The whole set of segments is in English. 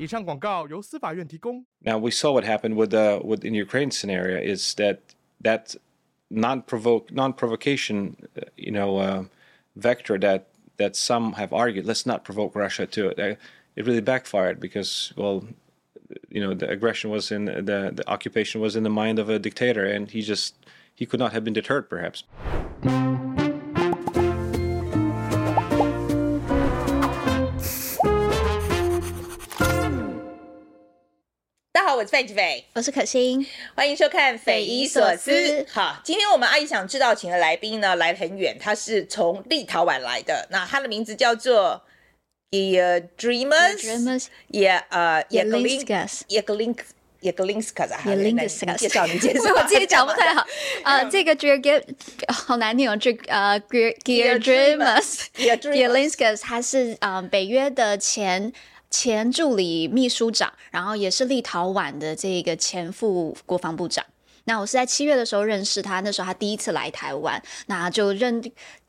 以上广告由司法院提供。 Now we saw what happened with the with in Ukraine scenario is that that non provoke non provocation, you know, uh, vector that that some have argued. Let's not provoke Russia to it. Uh, it really backfired because well, you know, the aggression was in the the occupation was in the mind of a dictator, and he just he could not have been deterred, perhaps. 我是范吉斐，我是可心，欢迎收看《匪夷所思》。好，今天我们阿姨想知道，请的来宾呢，来很远，他是从立陶宛来的，那他的名字叫做。Ye dreamers, ye uh, ye linkers, ye link, ye linkers 啊，哈，来介绍你介绍，我自己讲不太好。呃，这个 ge ge 好难念哦，这呃 ge ge dreamers, ye linkers，它是嗯北约的前。前助理秘书长，然后也是立陶宛的这个前副国防部长。那我是在七月的时候认识他，那时候他第一次来台湾，那就认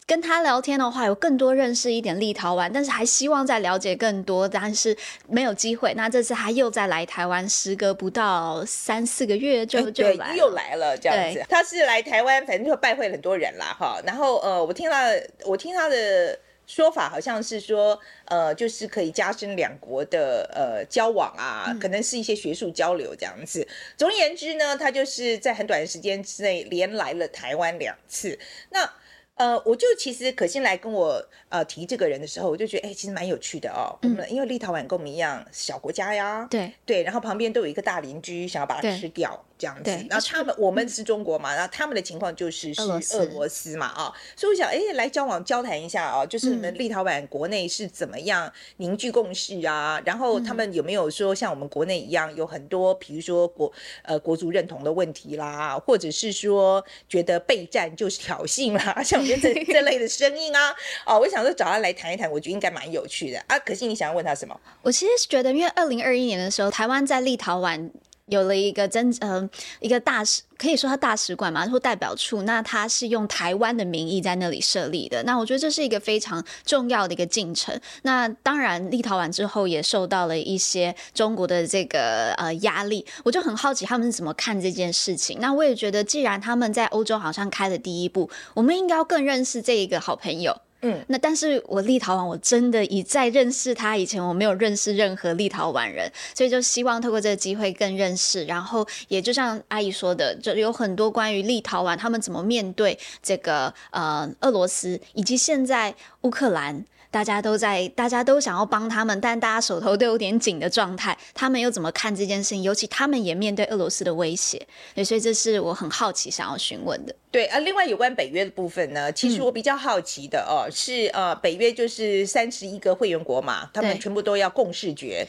跟他聊天的话，有更多认识一点立陶宛，但是还希望再了解更多，但是没有机会。那这次他又再来台湾，时隔不到三四个月就就又来了这样子。他是来台湾，反正就拜会很多人啦哈。然后呃，我听他，我听他的说法好像是说，呃，就是可以加深两国的呃交往啊，可能是一些学术交流这样子。总而言之呢，他就是在很短的时间之内连来了台湾两次。那呃，我就其实可心来跟我呃提这个人的时候，我就觉得哎、其实蛮有趣的哦。我们因为立陶宛跟我们一样小国家呀，对对，然后旁边都有一个大邻居想要把它吃掉，这样子对。然后他们我们是中国嘛，然后他们的情况就是是俄罗斯嘛啊，所以我想哎，来交往交谈一下啊，就是你嗯们立陶宛国内是怎么样凝聚共识啊？然后他们有没有说像我们国内一样有很多，比如说国呃国族认同的问题啦，或者是说觉得备战就是挑衅啦，像我觉得这这类的声音啊，啊，我想说找他来谈一谈，我觉得应该蛮有趣的啊。可是你想要问他什么？我其实是觉得，因为二零二一年的时候，台湾在立陶宛有了一个真呃一个大使，可以说他大使馆嘛，或代表处。那他是用台湾的名义在那里设立的。那我觉得这是一个非常重要的一个进程。那当然，立陶宛之后也受到了一些中国的这个呃压力，我就很好奇他们是怎么看这件事情。那我也觉得，既然他们在欧洲好像开了第一步，我们应该要更认识这一个好朋友。嗯，那但是我立陶宛，我真的以在认识他以前，我没有认识任何立陶宛人，所以就希望透过这个机会更认识。然后也就像阿姨说的，就有很多关于立陶宛他们怎么面对这个呃俄罗斯，以及现在乌克兰。大家都在，大家都想要帮他们，但大家手头都有点紧的状态，他们又怎么看这件事情？尤其他们也面对俄罗斯的威胁，对，所以这是我很好奇想要询问的。对啊，另外有关北约的部分呢，其实嗯我比较好奇的哦，是呃，北约就是三十一个会员国嘛，他们全部都要共视觉。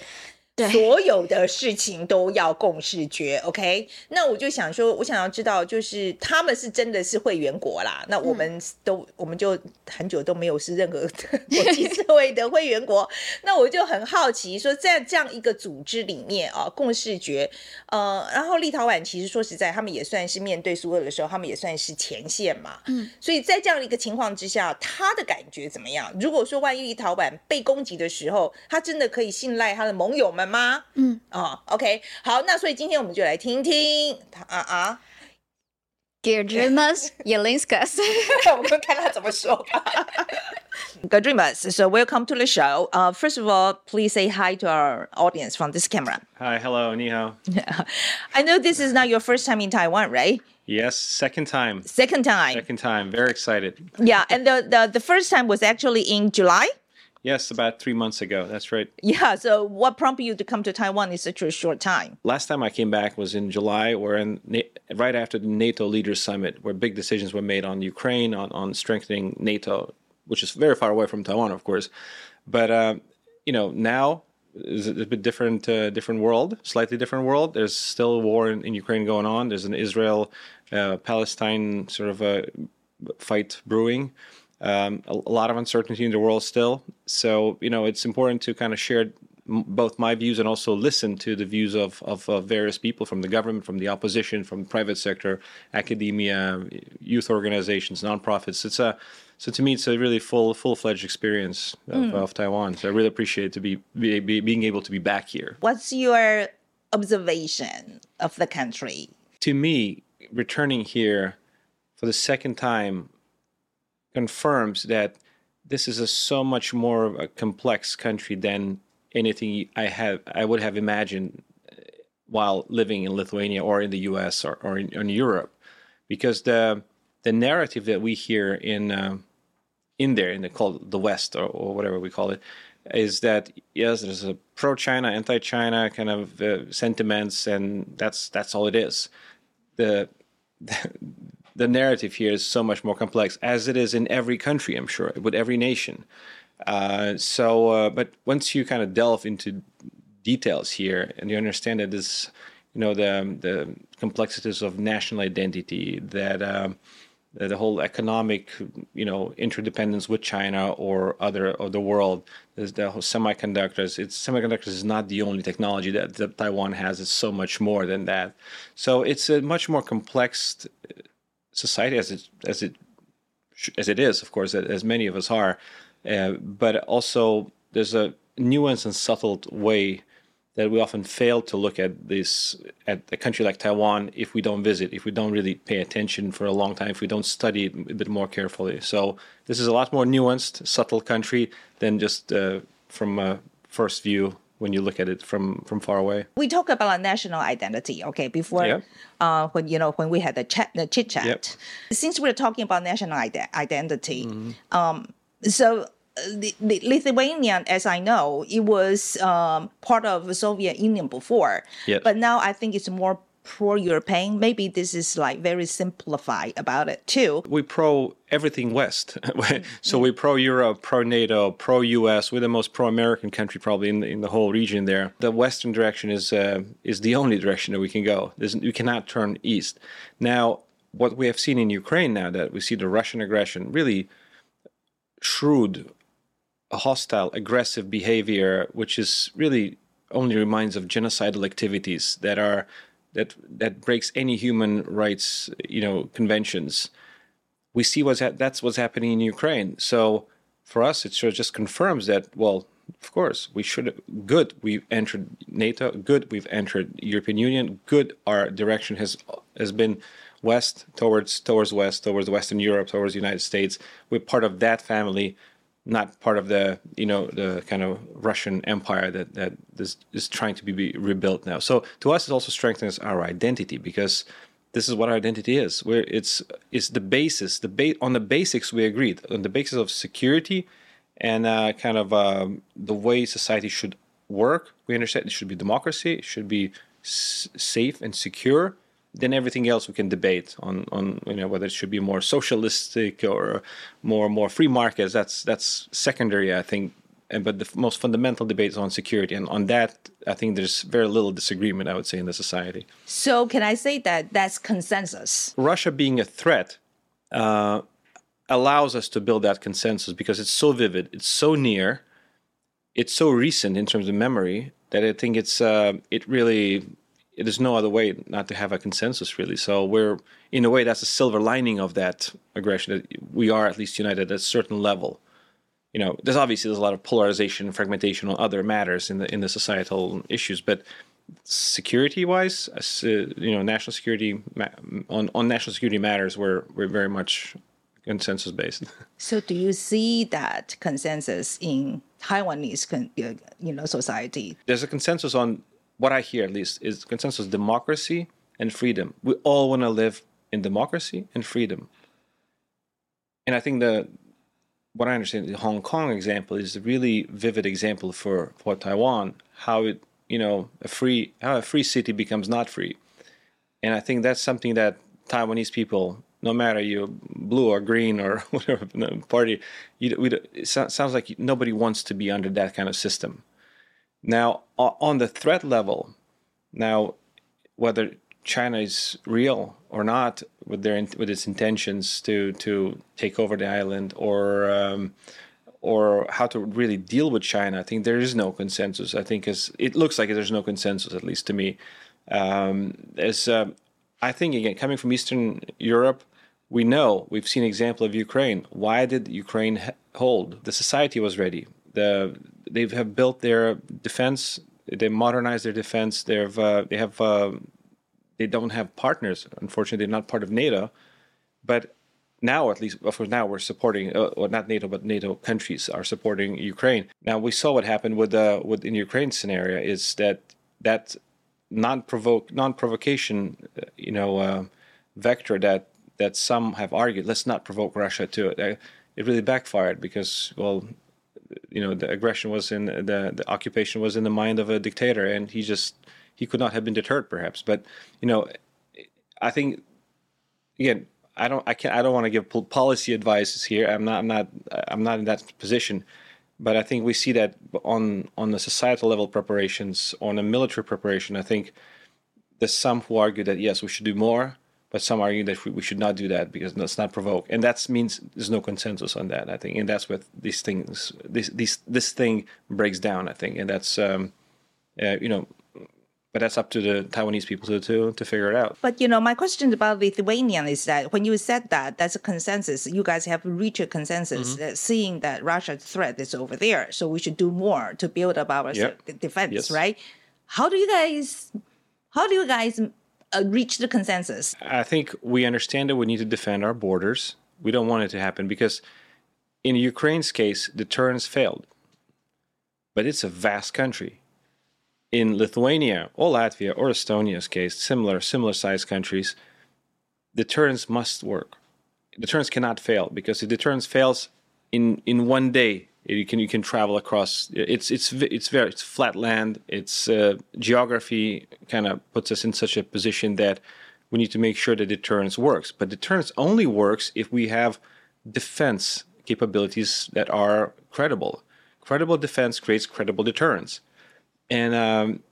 对所有的事情都要共视觉，OK？那我就想说，我想要知道，就是他们是真的是会员国啦，那我们都、我们就很久都没有是任何国际社会的会员国，那我就很好奇，说在这样一个组织里面啊，共视觉，呃，然后立陶宛其实说实在，他们也算是面对苏俄的时候，他们也算是前线嘛，嗯，所以在这样一个情况之下，他的感觉怎么样？如果说万一立陶宛被攻击的时候，他真的可以信赖他的盟友们们吗？嗯，哦，OK，好，那所以今天我们就来听听他啊啊。Giedrimas Jeglinskas. So welcome to the show. Uh, first of all, please say hi to our audience from this camera. Hi, hello, Nihao. I know this is not your first time in Taiwan, right? Yes, second time. Second time. Second time. Very excited. yeah, and the, the, the first time was actually in July. Yes, about three months ago. That's right. Yeah, so what prompted you to come to Taiwan in such a short time? Last time I came back was in July, or in right after the NATO Leaders Summit, where big decisions were made on Ukraine, on, on strengthening NATO, which is very far away from Taiwan, of course. But uh, you know, now is a bit different, uh, different world, slightly different world. There's still a war in, in Ukraine going on. There's an Israel uh, Palestine sort of a fight brewing. Um, a, a, lot of uncertainty in the world still. So you know, it's important to kind of share both my views and also listen to the views of, of, of, various people from the government, from the opposition, from the private sector, academia, youth organizations, nonprofits. It's a so to me, it's a really full full fledged experience of, mm. of, Taiwan. So I really appreciate to be, be, be being able to be back here. What's your observation of the country? To me, returning here for the second time confirms that this is a so much more of a complex country than anything I have I would have imagined uh, while living in Lithuania or in the U.S. or, or in, in Europe, because the the narrative that we hear in uh, in there in the called the West or, or, whatever we call it is that yes, there's a pro-China, anti-China kind of uh, sentiments, and that's that's all it is. The, the the narrative here is so much more complex, as it is in every country, I'm sure, with every nation. Uh, so, uh, but once you kind of delve into details here and you understand that this, you know, the the complexities of national identity, that um, the whole economic, you know, interdependence with China or other of the world, there's the whole semiconductors. It's semiconductors is not the only technology that, that Taiwan has. It's so much more than that. So it's a much more complex society as it as it as it is, of course, as many of us are. Uh, but also, there's a nuanced and subtle way that we often fail to look at this at a country like Taiwan if we don't visit, if we don't really pay attention for a long time, if we don't study it a bit more carefully. So this is a lot more nuanced, subtle country than just uh, from a first view when you look at it from from far away. We talk about a national identity, okay? Before, uh, when you know when we had the chat, the chit chat. Yep. Since we're talking about national ide- identity, mm-hmm. um, so the, the Lithuania, as I know, it was um, part of the Soviet Union before, yep. but now I think it's more pro-European. Maybe this is like very simplified about it too. We pro everything West, so we pro Europe, pro NATO, pro US. We're the most pro-American country probably in the, in the whole region. There, the Western direction is uh, is the only direction that we can go. There's, we cannot turn east. Now, what we have seen in Ukraine now that we see the Russian aggression really shrewd hostile, aggressive behavior, which is really only reminds of genocidal activities that are that that breaks any human rights, you know, conventions. We see what's ha- that's what's happening in Ukraine. So for us, it just confirms that. Well, of course, we should. Good, we've entered NATO. Good, we've entered European Union. Good, our direction has has been west towards towards west towards Western Europe towards the United States. We're part of that family not part of the you know the kind of Russian empire that that is, is trying to be rebuilt now. So to us, it also strengthens our identity because this is what our identity is. Where it's it's the basis, the ba- on the basics we agreed on the basis of security and uh, kind of um, the way society should work. We understand it should be democracy, it should be s- safe and secure, then everything else we can debate on on you know whether it should be more socialistic or more more free markets. That's that's secondary, I think. And but the most fundamental debate is on security, and on that, I think there's very little disagreement. I would say in the society. So can I say that that's consensus? Russia being a threat. Uh, allows us to build that consensus because it's so vivid, it's so near, it's so recent in terms of memory that I think it's uh, it really there's no other way not to have a consensus really. So we're in a way that's a silver lining of that aggression that we are at least united at a certain level. You know there's obviously there's a lot of polarization and fragmentation on other matters in the in the societal issues but security wise uh, you know national security on on national security matters we're we're very much consensus based so do you see that consensus in taiwanese uh, you know society? There's a consensus on what I hear at least is consensus democracy and freedom. We all want to live in democracy and freedom. And I think the what I understand the Hong Kong example is a really vivid example for, for Taiwan, how it you know a free how a free city becomes not free. And I think that's something that Taiwanese people, no matter you blue or green or whatever party, you, we, it sounds like nobody wants to be under that kind of system Now, on the threat level, now whether China is real or not with their with its intentions to to take over the island or um, or how to really deal with China, I think there is no consensus. I think as it looks like there's no consensus, at least to me. Um, as uh, I think again, coming from Eastern Europe, we know we've seen example of Ukraine. Why did Ukraine hold? The society was ready. The they have built their defense. They modernized their defense. They've uh, they have uh, they don't have partners. Unfortunately, they're not part of NATO. But now, at least, of course, now we're supporting, uh, well, not NATO, but NATO countries are supporting Ukraine. Now, we saw what happened with the with in Ukraine scenario is that that non-provoke non-provocation, uh, you know, uh, vector that that some have argued, let's not provoke Russia to it. Uh, it really backfired because, well, you know, the aggression was in the the occupation was in the mind of a dictator, and he just he could not have been deterred, perhaps. But you know, I think again, I don't, I can't, I don't want to give policy advice here. I'm not, I'm not, I'm not in that position. But I think we see that on on the societal level preparations, on a military preparation. I think there's some who argue that yes, we should do more, but some argue that we, should not do that because let's not provoke. And that means there's no consensus on that. I think, and that's what these things, this this this thing breaks down. I think, and that's um, uh, you know but that's up to the Taiwanese people to, to, to figure it out. But you know, my question about Lithuanian is that when you said that, that's a consensus. You guys have reached a consensus, mm-hmm. seeing that Russia's threat is over there, so we should do more to build up our yep. defense, yes. right? How do you guys, how do you guys uh, reach the consensus? I think we understand that we need to defend our borders. We don't want it to happen because, in Ukraine's case, deterrence failed. But it's a vast country in Lithuania or Latvia or Estonia's case, similar similar sized countries, deterrence must work. Deterrence cannot fail because if deterrence fails in in one day, you can you can travel across. It's it's it's very it's flat land. It's uh, geography kind of puts us in such a position that we need to make sure that deterrence works. But deterrence only works if we have defense capabilities that are credible. Credible defense creates credible deterrence and um,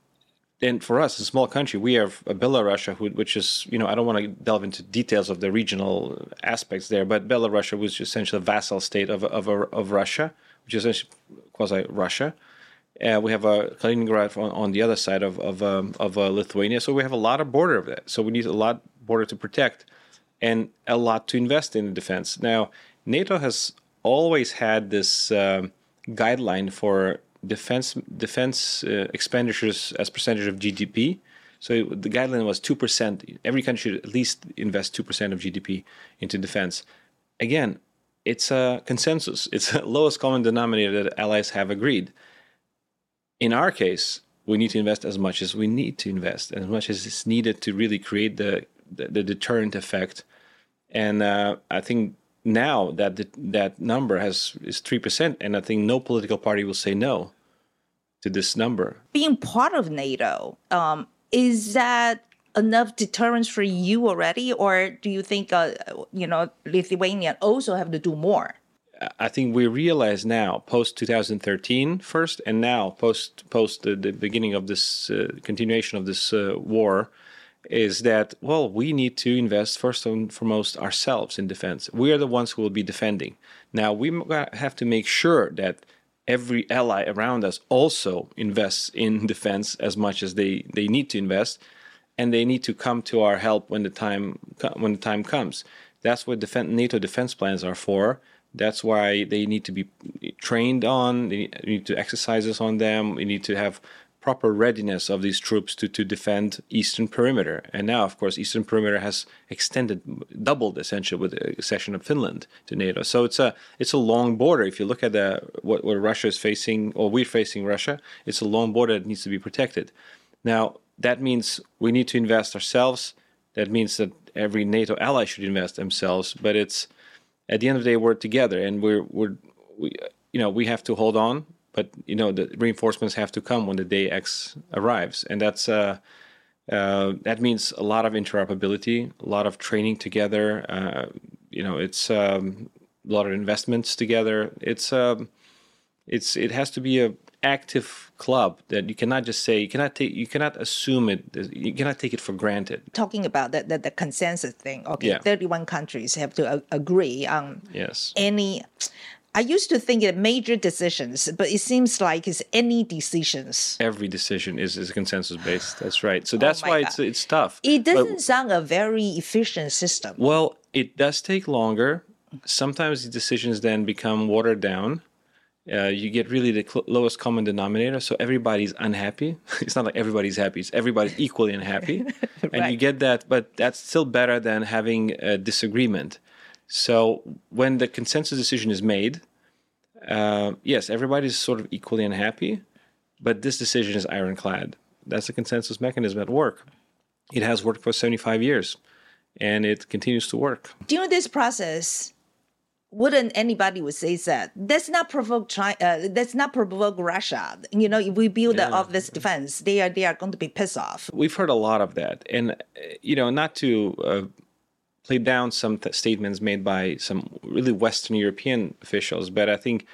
and for us, a small country, we have Belarus, which is you know I don't want to delve into details of the regional aspects there, but Belarus was essentially a vassal state of of, of Russia, which is quasi Russia. Uh, we have a Kaliningrad on, on, the other side of of, um, of uh, Lithuania, so we have a lot of border of that. So we need a lot border to protect, and a lot to invest in the defense. Now, NATO has always had this um, guideline for defense defense uh, expenditures as percentage of GDP. So the guideline was two percent. Every country should at least invest two percent of GDP into defense. Again, it's a consensus. It's a lowest common denominator that allies have agreed. In our case, we need to invest as much as we need to invest, as much as is needed to really create the the, the deterrent effect. And uh, I think now that the, that number has is three percent, and I think no political party will say no to this number. Being part of NATO, um, is that enough deterrence for you already, or do you think uh, you know Lithuania also have to do more? I think we realize now, post 2013 first, and now post post the, the beginning of this uh, continuation of this uh, war is that well we need to invest first and foremost ourselves in defense. We are the ones who will be defending. Now we have to make sure that every ally around us also invests in defense as much as they, they need to invest and they need to come to our help when the time when the time comes that's what defense, nato defense plans are for that's why they need to be trained on they need to exercises on them we need to have proper readiness of these troops to, to defend eastern perimeter. And now, of course, eastern perimeter has extended, doubled essentially with the accession of Finland to NATO. So it's a it's a long border. If you look at the what, what Russia is facing, or we're facing Russia, it's a long border that needs to be protected. Now that means we need to invest ourselves. That means that every NATO ally should invest themselves. But it's at the end of the day, we're together, and we're we're we you know we have to hold on but you know the reinforcements have to come when the day X arrives, and that's uh, uh, that means a lot of interoperability, a lot of training together. Uh, you know, it's um, a lot of investments together. It's um, it's it has to be a active club that you cannot just say you cannot take you cannot assume it you cannot take it for granted. Talking about that the, the consensus thing, okay, Yeah. 31 countries have to a- agree on Yes. any. I used to think that major decisions, but it seems like it's any decisions. Every decision is, is consensus based. That's right. So that's Oh why it's God. it's tough. It doesn't sound a very efficient system. Well, it does take longer. Sometimes the decisions then become watered down. Uh, you get really the cl- lowest common denominator, so everybody's unhappy. it's not like everybody's happy; it's everybody's equally unhappy, and you get that. But that's still better than having a disagreement. So when the consensus decision is made, uh, yes, everybody's sort of equally unhappy, but this decision is ironclad. That's the consensus mechanism at work. It has worked for 75 years, and it continues to work. During this process, wouldn't anybody would say that that's not provoke China, uh, that's not provoke Russia. You know, if we build Yeah. up this defense, they are they are going to be pissed off. We've heard a lot of that, and you know, not to uh, play down some th- statements made by some really Western European officials, but I think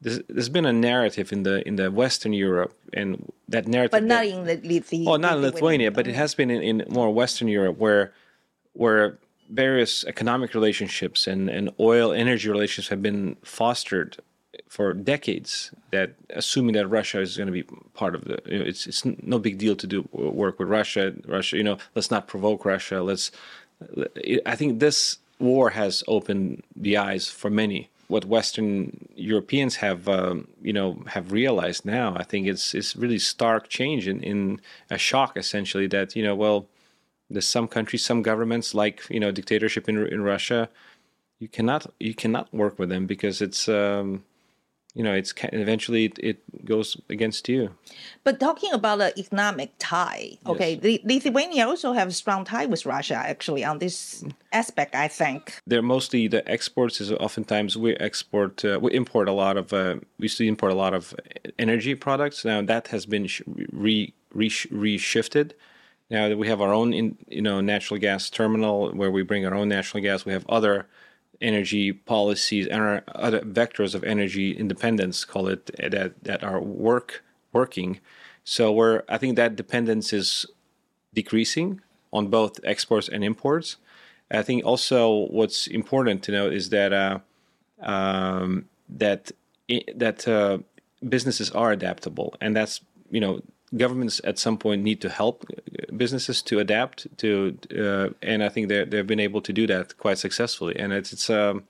there's, there's been a narrative in the in the Western Europe, and that narrative, But not that- in Lithuania. Oh, not in Lithuania, but it has been in, in more Western Europe where where various economic relationships and, and oil energy relationships have been fostered for decades that assuming that Russia is going to be part of the you know, it's it's no big deal to do work with Russia Russia you know let's not provoke Russia let's I think this war has opened the eyes for many what Western Europeans have, um, you know, have realized now. I think it's it's really stark change in, in a shock, essentially. That you know, well, there's some countries, some governments, like you know, dictatorship in in Russia, you cannot you cannot work with them because it's, um, you know, it's eventually it, it goes against you. But talking about the economic tie, okay, the, Lithuania also have a strong tie with Russia actually on this aspect. I think. they're mostly the exports is oftentimes we export uh, we import a lot of uh, we to import a lot of energy products now that has been sh- re, re reshifted now that we have our own in, you know natural gas terminal where we bring our own natural gas we have other energy policies and our other vectors of energy independence call it that that are work working so we're i think that dependence is decreasing on both exports and imports. I think also what's important to note is that uh, um, that that uh, businesses are adaptable, and that's you know governments at some point need to help businesses to adapt to, uh, and I think they they've been able to do that quite successfully, and it's it's um,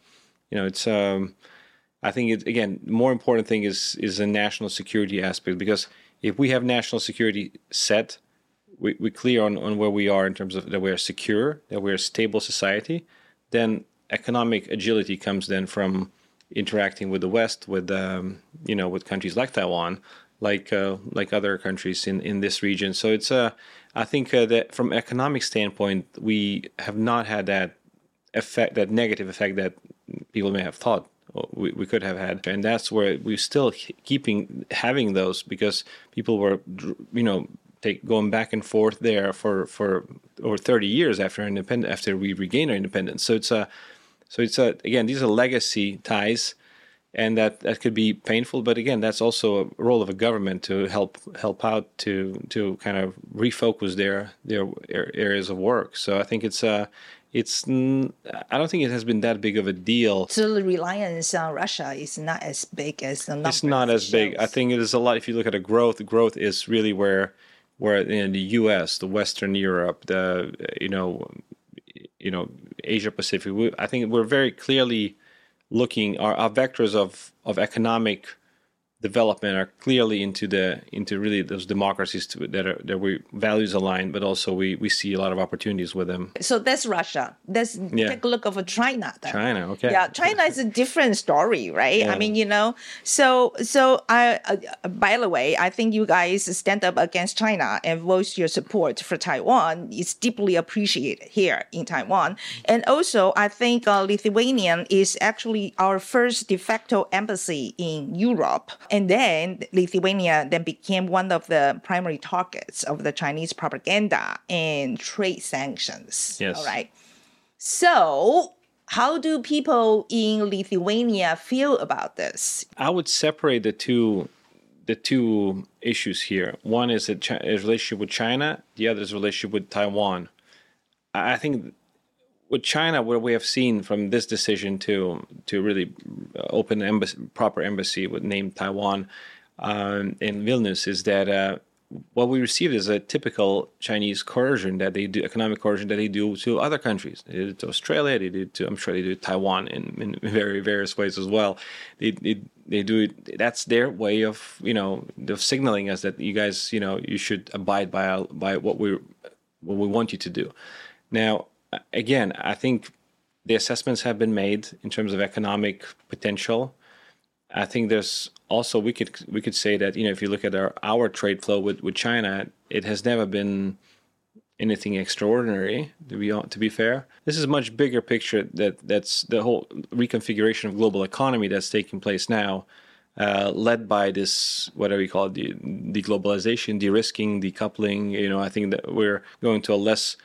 you know it's um, I think it, again, more important thing is is a national security aspect because if we have national security set, we we clear on, on where we are in terms of that we are secure, that we're a stable society, then economic agility comes then from interacting with the West, with um, you know with countries like Taiwan, like uh, like other countries in, in this region. So it's uh, I think uh, that from economic standpoint, we have not had that effect, that negative effect that people may have thought we, we could have had, and that's where we're still keeping having those because people were, you know, take going back and forth there for for over 30 years after independent after we regained our independence. So it's a, so it's a again these are legacy ties, and that that could be painful. But again, that's also a role of a government to help help out to to kind of refocus their their areas of work. So I think it's a it's I don't think it has been that big of a deal. So the reliance on Russia is not as big as the It's not as big. I think it is a lot. If you look at the growth, the growth is really where where in the U.S., the Western Europe, the you know, you know, Asia Pacific. We, I think we're very clearly looking are, our vectors of of economic development are clearly into the into really those democracies to, that are that we values align, but also we we see a lot of opportunities with them. So that's Russia. Let's Yeah. take a look over China. Then. China, okay. Yeah, China is a different story, right? Yeah. I mean, you know, so so I uh, by the way, I think you guys stand up against China and voice your support for Taiwan. It's deeply appreciated here in Taiwan, and also I think uh, Lithuanian is actually our first de facto embassy in Europe, and then Lithuania then became one of the primary targets of the Chinese propaganda and trade sanctions. Yes. All right. So, how do people in Lithuania feel about this? I would separate the two the two issues here. One is a, relationship with China. The other is a relationship with Taiwan. I think with China, what we have seen from this decision to to really open an embassy, proper embassy with named Taiwan um, in Vilnius is that uh, what we received is a typical Chinese coercion that they do, economic coercion that they do to other countries. They did it to Australia. They did to, I'm sure they do Taiwan in, in very various ways as well. They, they they do it. That's their way of you know of signaling us that you guys you know you should abide by by what we what we want you to do. Now again, I think the assessments have been made in terms of economic potential. I think there's also we could we could say that you know if you look at our our trade flow with with China, it has never been anything extraordinary to be to be fair. This is a much bigger picture that that's the whole reconfiguration of global economy that's taking place now. Uh, led by this whatever you call it, the deglobalization, de-risking, decoupling. You know, I think that we're going to a less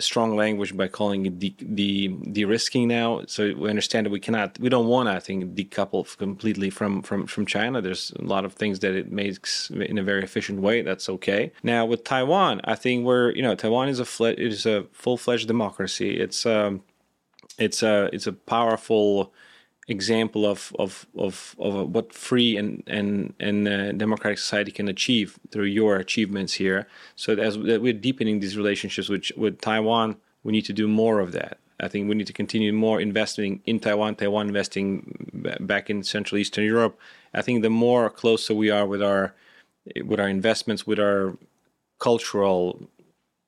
strong language by calling it de- de- de-risking now. So we understand that we cannot, we don't want to, I think, decouple completely from from from China. There's a lot of things that it makes in a very efficient way. That's okay. Now with Taiwan, I think we're, you know, Taiwan is a fle- a full-fledged democracy. It's um, it's a it's a powerful example of of of, of what free and and and uh, democratic society can achieve through your achievements here. So as we're deepening these relationships with with Taiwan, we need to do more of that. I think we need to continue more investing in Taiwan, Taiwan investing back in Central Eastern Europe. I think the more closer we are with our with our investments, with our cultural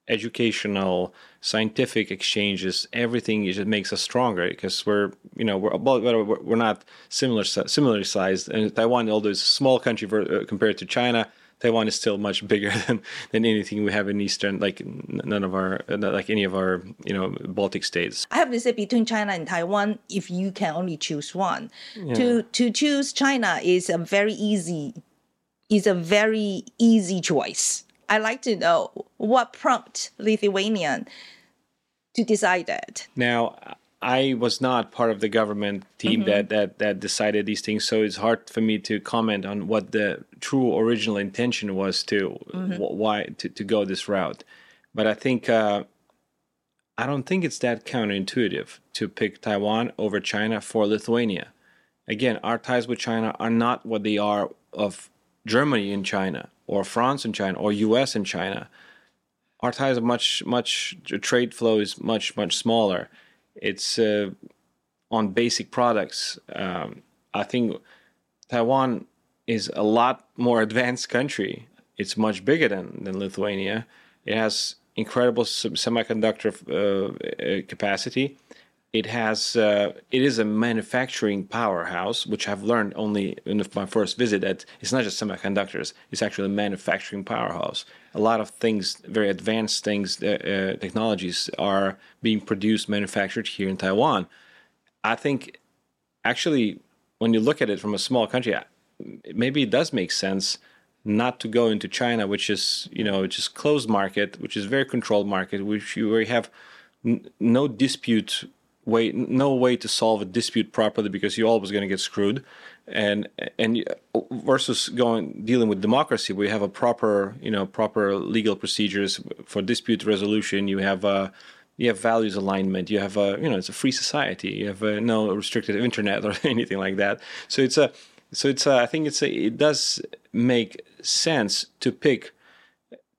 educational, scientific exchanges, everything just makes us stronger because we're, you know, we're we're not similar similarly sized. And Taiwan, although it's a small country for, uh, compared to China, Taiwan is still much bigger than, than anything we have in Eastern, like none of our, like any of our, you know, Baltic states. I have to say, between China and Taiwan, if you can only choose one, yeah. to to choose China is a very easy, is a very easy choice I'd like to know what prompted Lithuanian to decide that. Now, I was not part of the government team mm-hmm. that, that that decided these things, so it's hard for me to comment on what the true original intention was to mm-hmm. why to, to go this route. But I think uh, I don't think it's that counterintuitive to pick Taiwan over China for Lithuania. Again, our ties with China are not what they are of Germany and China or France and China or US and China, our ties are much much trade flow is much much smaller. It's uh, on basic products. Um, I think Taiwan is a lot more advanced country. It's much bigger than, than Lithuania. It has incredible semiconductor uh, capacity it has uh, it is a manufacturing powerhouse, which I've learned only in my first visit. That it's not just semiconductors; it's actually a manufacturing powerhouse. A lot of things, very advanced things, uh, uh, technologies are being produced, manufactured here in Taiwan. I think, actually, when you look at it from a small country, maybe it does make sense not to go into China, which is you know just closed market, which is very controlled market, which you have no dispute way no way to solve a dispute properly because you're always going to get screwed. And and versus going dealing with democracy we have a proper you know proper legal procedures for dispute resolution. You have a you have values alignment. You have a you know it's a free society. You have a, no restricted internet or anything like that. So it's a so it's a, I think it's a, it does make sense to pick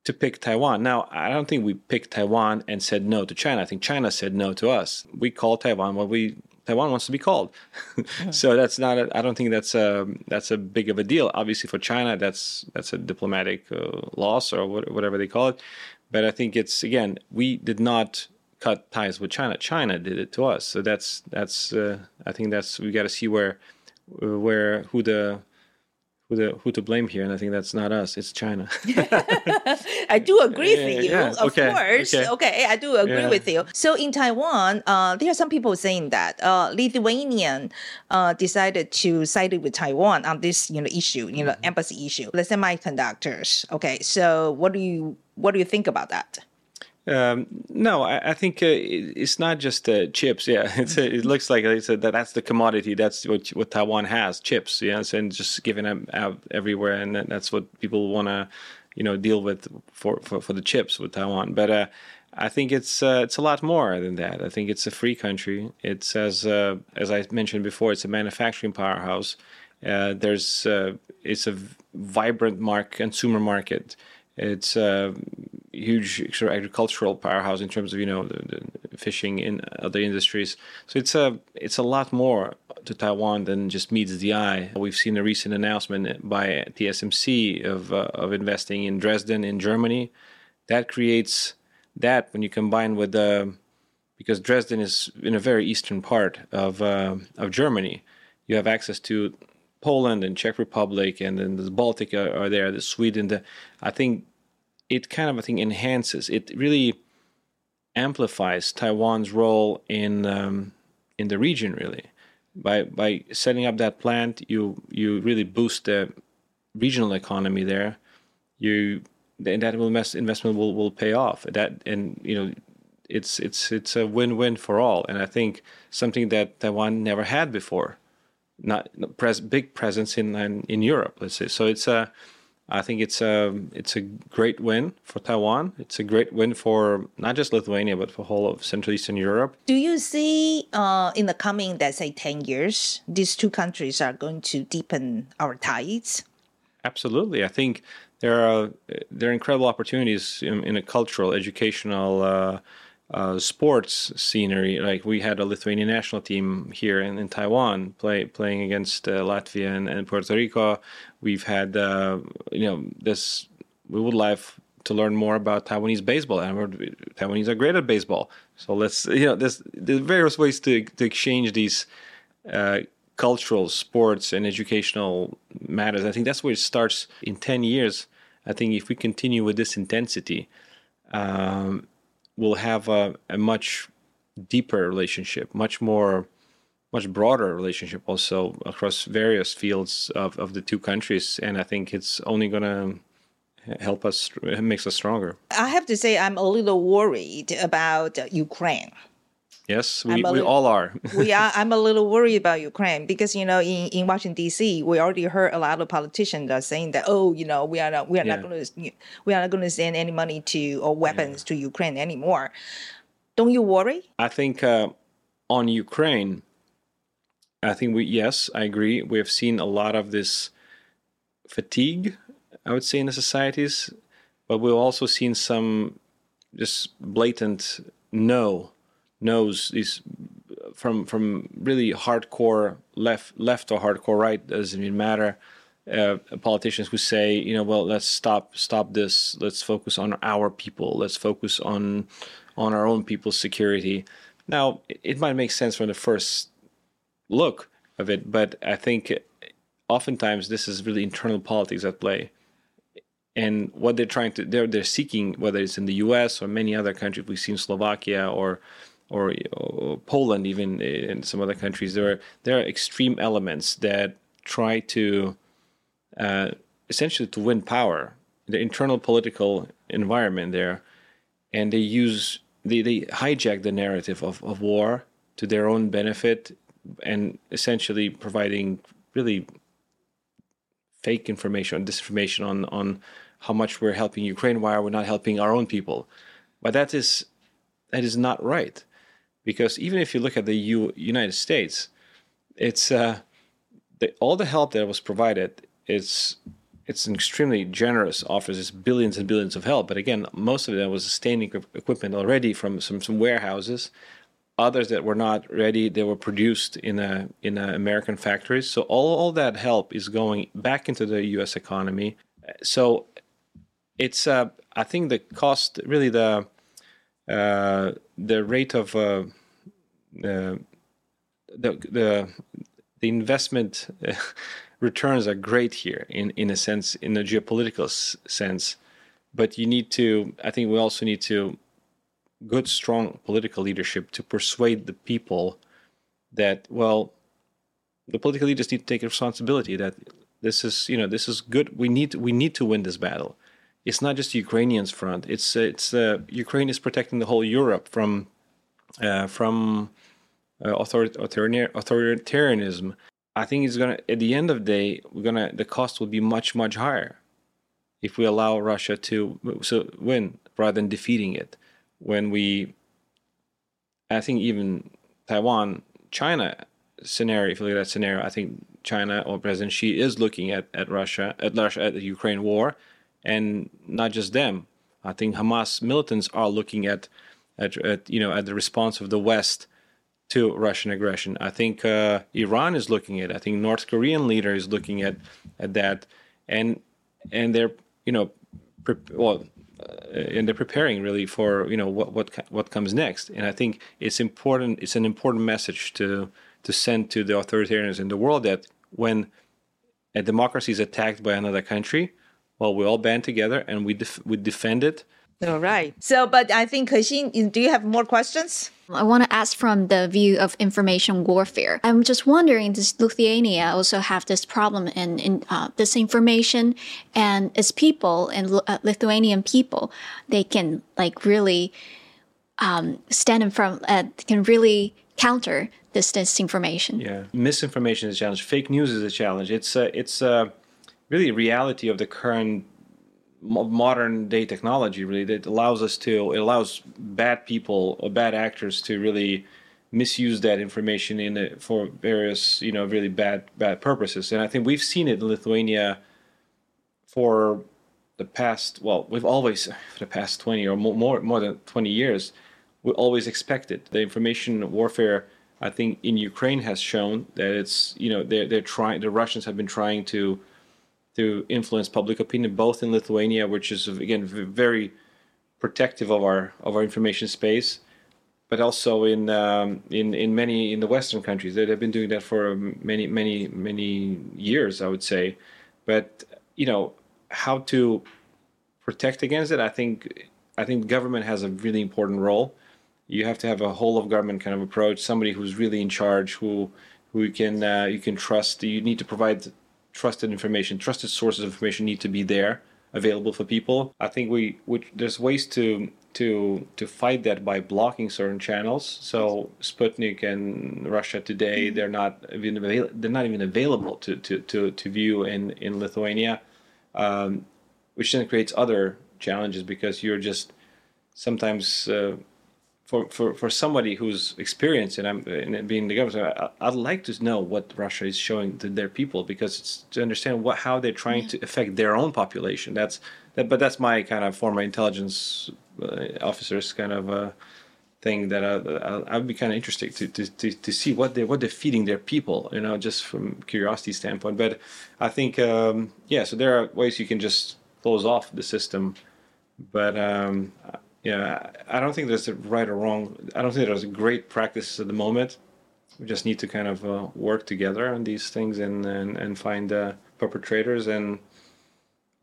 to pick Taiwan. Now, I don't think we picked Taiwan and said no to China. I think China said no to us. We call Taiwan what we Taiwan wants to be called. so that's not. I don't think that's a that's a big of a deal. Obviously, for China, that's that's a diplomatic uh, loss or whatever they call it. But I think it's again, we did not cut ties with China. China did it to us. So that's that's. Uh, I think that's we got to see where where who the who to who to blame here, and I think that's not us; it's China. I do agree with you, yeah. of okay. course. Okay. okay. I do agree yeah. with you. So in Taiwan, uh, there are some people saying that uh, Lithuanian uh, decided to side with Taiwan on this, you know, issue, you know, mm-hmm. embassy issue, the semiconductors. Okay, so what do you what do you think about that? Um, no, I, I think uh, it, it's not just uh, chips. Yeah, a, it looks like it's a, that that's the commodity. That's what what Taiwan has, chips. Yes, and just giving them out everywhere, and that's what people want to, you know, deal with for, for, for the chips with Taiwan. But uh, I think it's uh, it's a lot more than that. I think it's a free country. It's as uh, as I mentioned before, it's a manufacturing powerhouse. Uh, there's it's a vibrant mark consumer market. It's a huge sort of agricultural powerhouse in terms of you know the, the fishing in other industries. So it's a it's a lot more to Taiwan than just meets the eye. We've seen a recent announcement by TSMC of uh, of investing in Dresden in Germany. That creates that when you combine with the uh, because Dresden is in a very eastern part of uh, of Germany, you have access to Poland and Czech Republic, and then the Baltic are, are there, the Sweden. The, I think it kind of I think enhances. It really amplifies Taiwan's role in um, in the region. Really, by by setting up that plant, you you really boost the regional economy there. You and that investment will will pay off. That and you know it's it's it's a win-win for all and i think something that taiwan never had before not pres- big presence in, in, in Europe. Let's say so. It's a I think it's a it's a great win for Taiwan. It's a great win for not just Lithuania but for whole of Central Eastern Europe. Do you see uh, in the coming, let's say, ten years, these two countries are going to deepen our ties? Absolutely, I think there are there are incredible opportunities in, in a cultural, educational. Uh, uh, sports scenery. Like we had a Lithuanian national team here in, in Taiwan play, playing against uh, Latvia and, and, Puerto Rico. We've had uh, you know this. We would like to learn more about Taiwanese baseball, and Taiwanese are great at baseball. So let's you know there's there's various ways to to exchange these. Uh, cultural, sports, and educational matters. I think that's where it starts in 10 years. I think if we continue with this intensity, um, will have a, a much deeper relationship, much more, much broader relationship also across various fields of, of the two countries. And I think it's only going to help us, makes us stronger. I have to say, I'm a little worried about Ukraine. Yes, we, we all are. we are. I'm a little worried about Ukraine because you know in, in Washington D.C. we already heard a lot of politicians are saying that oh you know we are not we are yeah. not going to we are not going to send any money to or weapons yeah. to Ukraine anymore. Don't you worry? I think uh, on Ukraine, I think we yes I agree. We have seen a lot of this fatigue. I would say in the societies, but we've also seen some just blatant no knows these from from really hardcore left left or hardcore right doesn't even matter. Uh, politicians who say, you know, well, let's stop stop this. Let's focus on our people. Let's focus on on our own people's security. Now, it, it might make sense from the first look of it, but I think oftentimes this is really internal politics at play. And what they're trying to they're they're seeking, whether it's in the U.S. or many other countries, we've seen Slovakia or or, or, Poland, even in some other countries, there are there are extreme elements that try to uh, essentially to win power, the internal political environment there, and they use they, they hijack the narrative of, of war to their own benefit and essentially providing really fake information, disinformation on on how much we're helping Ukraine, why are we not helping our own people? But that is that is not right because even if you look at the U- United States, it's uh, the, all the help that was provided. It's it's an extremely generous offers. It's billions and billions of help, but again, most of that was sustaining equipment already from some some warehouses. Others that were not ready, they were produced in a in a American factories. So all all that help is going back into the U.S. economy. So it's uh, I think the cost really the Uh, the rate of uh, uh, the the the investment uh, returns are great here in in a sense in a geopolitical sense, but you need to. I think we also need to good strong political leadership to persuade the people that well the political leaders need to take responsibility that this is you know this is good we need we need to win this battle it's not just the Ukrainians front. It's it's uh, Ukraine is protecting the whole Europe from uh, from uh, authoritarian, authoritarianism. I think it's gonna at the end of the day, we're gonna the cost will be much much higher if we allow Russia to so win rather than defeating it. When we, I think even Taiwan, China scenario, if you look at that scenario, I think China or President Xi is looking at, at Russia, at Russia, at the Ukraine war, and not just them. I think Hamas militants are looking at, at, at you know, at the response of the West to Russian aggression. I think uh, Iran is looking at. I think North Korean leader is looking at at that, and and they're you know, pre- well, uh, and they're preparing really for you know what what what comes next. And I think it's important. It's an important message to to send to the authoritarians in the world that when a democracy is attacked by another country, well, we all band together and we def- we defend it. All right. So, but I think, Kexin, do you have more questions? I want to ask from the view of information warfare. I'm just wondering, does Lithuania also have this problem in, in uh, disinformation and as people and uh, Lithuanian people, they can like really um, stand in front, uh, can really counter this disinformation. Yeah, misinformation is a challenge. Fake news is a challenge. It's uh, it's uh, really reality of the current modern day technology really that allows us to it allows bad people or bad actors to really misuse that information in it for various you know really bad bad purposes. And i think we've seen it in lithuania for the past well we've always for the past 20 or more more than 20 years we always expected the information warfare i think in ukraine has shown that it's you know they're, they're trying the russians have been trying to to influence public opinion, both in Lithuania, which is again very protective of our of our information space, but also in um, in in many in the Western countries. They have been doing that for many many many years, I would say. But you know how to protect against it. I think I think government has a really important role. You have to have a whole of government kind of approach. Somebody who's really in charge, who who you can uh, you can trust. You need to provide trusted information, trusted sources of information need to be there, available for people. I think we, we there's ways to to to fight that by blocking certain channels. So Sputnik and Russia Today, they're not even avail- they're not even available to to to, to view in in Lithuania, um, which then creates other challenges because you're just sometimes. Uh, for, for, for somebody who's experienced and I'm in being the government, I, would like to know what Russia is showing to their people because it's to understand what how they're trying yeah. to affect their own population. That's that, but that's my kind of former intelligence uh, officers kind of uh, thing that I, would be kind of interested to, to, to, to, see what they what they're feeding their people, you know, just from curiosity standpoint. But I think um, yeah, so there are ways you can just close off the system, but um, yeah, I don't think there's a right or wrong. I don't think there's a great practice at the moment. We just need to kind of uh, work together on these things and and, and find uh, perpetrators and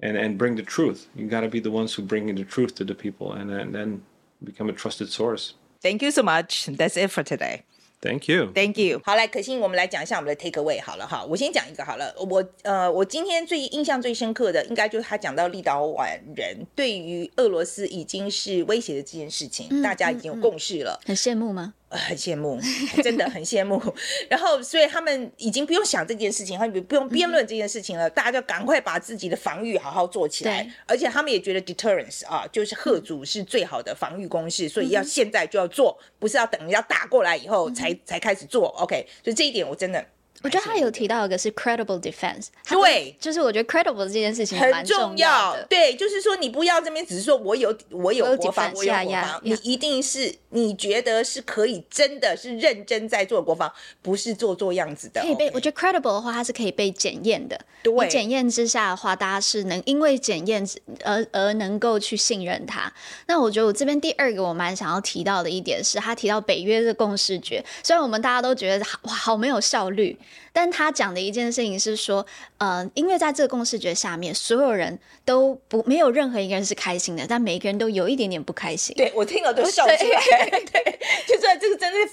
and and bring the truth. You got to be the ones who bring the truth to the people and, and then become a trusted source. Thank you so much. That's it for today. Thank you. Thank you. 好，来，可心，我们来讲一下我们的 take away 好了哈。我先讲一个好了。我呃，我今天最印象最深刻的，应该就是他讲到立陶宛人对于俄罗斯已经是威胁的这件事情，大家已经有共识了。很羡慕吗？很羡慕，真的很羡慕。然后，所以他们已经不用想这件事情，他们不用辩论这件事情了。大家就赶快把自己的防御好好做起来。而且他们也觉得 deterrence 啊，就是贺主是最好的防御公式，所以要现在就要做，不是要等人家打过来以后才才开始做。OK，所以这一点我真的。我觉得他有提到一个是 credible defense，对，就是我觉得 credible 这件事情很重要。对，就是说你不要这边只是说我有我有国防，我有国防，你一定是你觉得是可以真的是认真在做国防，不是做做样子的。可以被我觉得 credible 的话，它是可以被检验的。对，检验之下的话，大家是能因为检验而而能够去信任他。那我觉得我这边第二个我蛮想要提到的一点是，他提到北约的共识决，虽然我们大家都觉得哇好没有效率。但他讲的一件事情是说，呃，因为在这个共识觉下面，所有人都不没有任何一个人是开心的，但每一个人都有一点点不开心。对我听了都 笑出来。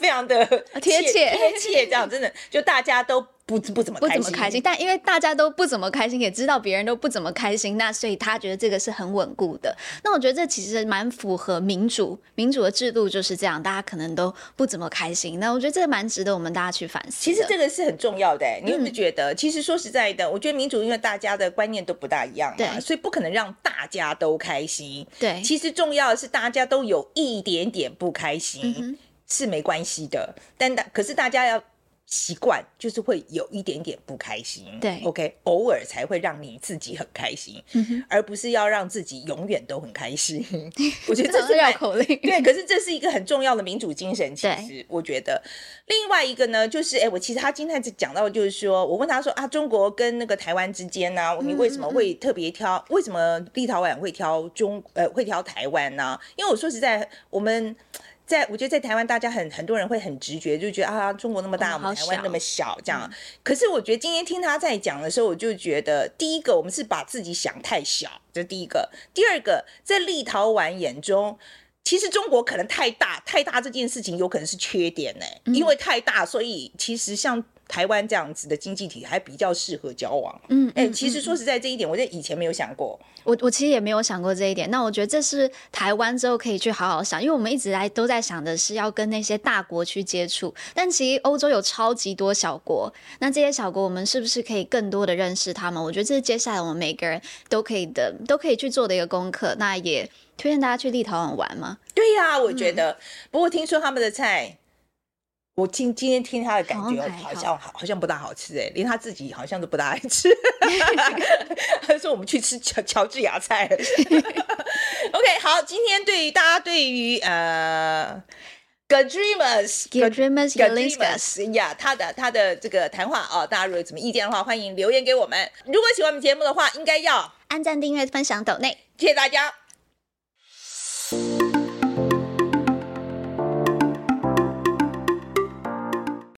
常的贴切贴切，这样真的就大家都不不怎么不怎么开心，但因为大家都不怎么开心，也知道别人都不怎么开心，那所以他觉得这个是很稳固的。那我觉得这其实蛮符合民主，民主的制度就是这样，大家可能都不怎么开心。那我觉得这个蛮值得我们大家去反思。其实这个是很重要的、你有嗯没有觉得？其实说实在的，我觉得民主因为大家的观念都不大一样嘛，对所以不可能让大家都开心。对，其实重要的是大家都有一点点不开心、是没关系的，但大可是大家要。习惯就是会有一点点不开心，对，OK，偶尔才会让你自己很开心，嗯而不是要让自己永远都很开心。我觉得这这是绕口令。对，可是这是一个很重要的民主精神。其对实我觉得，另外一个呢，就是哎，我其实他今天讲到，就是说我问他说啊，中国跟那个台湾之间呢、你为什么会特别挑？为什么立陶宛会挑中呃会挑台湾呢？因为我说实在，我们。在我觉得在台湾，大家很很多人会很直觉，就觉得啊，中国那么大，我们台湾那么小，这样。可是我觉得今天听他在讲的时候，我就觉得，第一个，我们是把自己想太小，这是第一个；第二个，在立陶宛眼中，其实中国可能太大，太大这件事情有可能是缺点呢、因为太大，所以其实像台湾这样子的经济体还比较适合交往。嗯，哎、嗯其实说实在这一点，我在以前没有想过。我我其实也没有想过这一点。那我觉得这是台湾之后可以去好好想，因为我们一直来都在想的是要跟那些大国去接触，但其实欧洲有超级多小国，那这些小国我们是不是可以更多的认识他们？我觉得这是接下来我们每个人都可以的，都可以去做的一个功课。那也推荐大家去立陶宛玩吗。对呀、我嗯觉得。不过听说他们的菜，我今今天听他的感觉好像好好像不大好吃哎，连他自己好像都不大爱吃。他说我们去吃乔乔治亚菜。OK，好，今天对于大家对于呃。呀，他的他的这个谈话啊、大家如果有什么意见的话，欢迎留言给我们。如果喜欢我们节目的话，应该要按赞、订阅、分享、抖内。谢谢大家。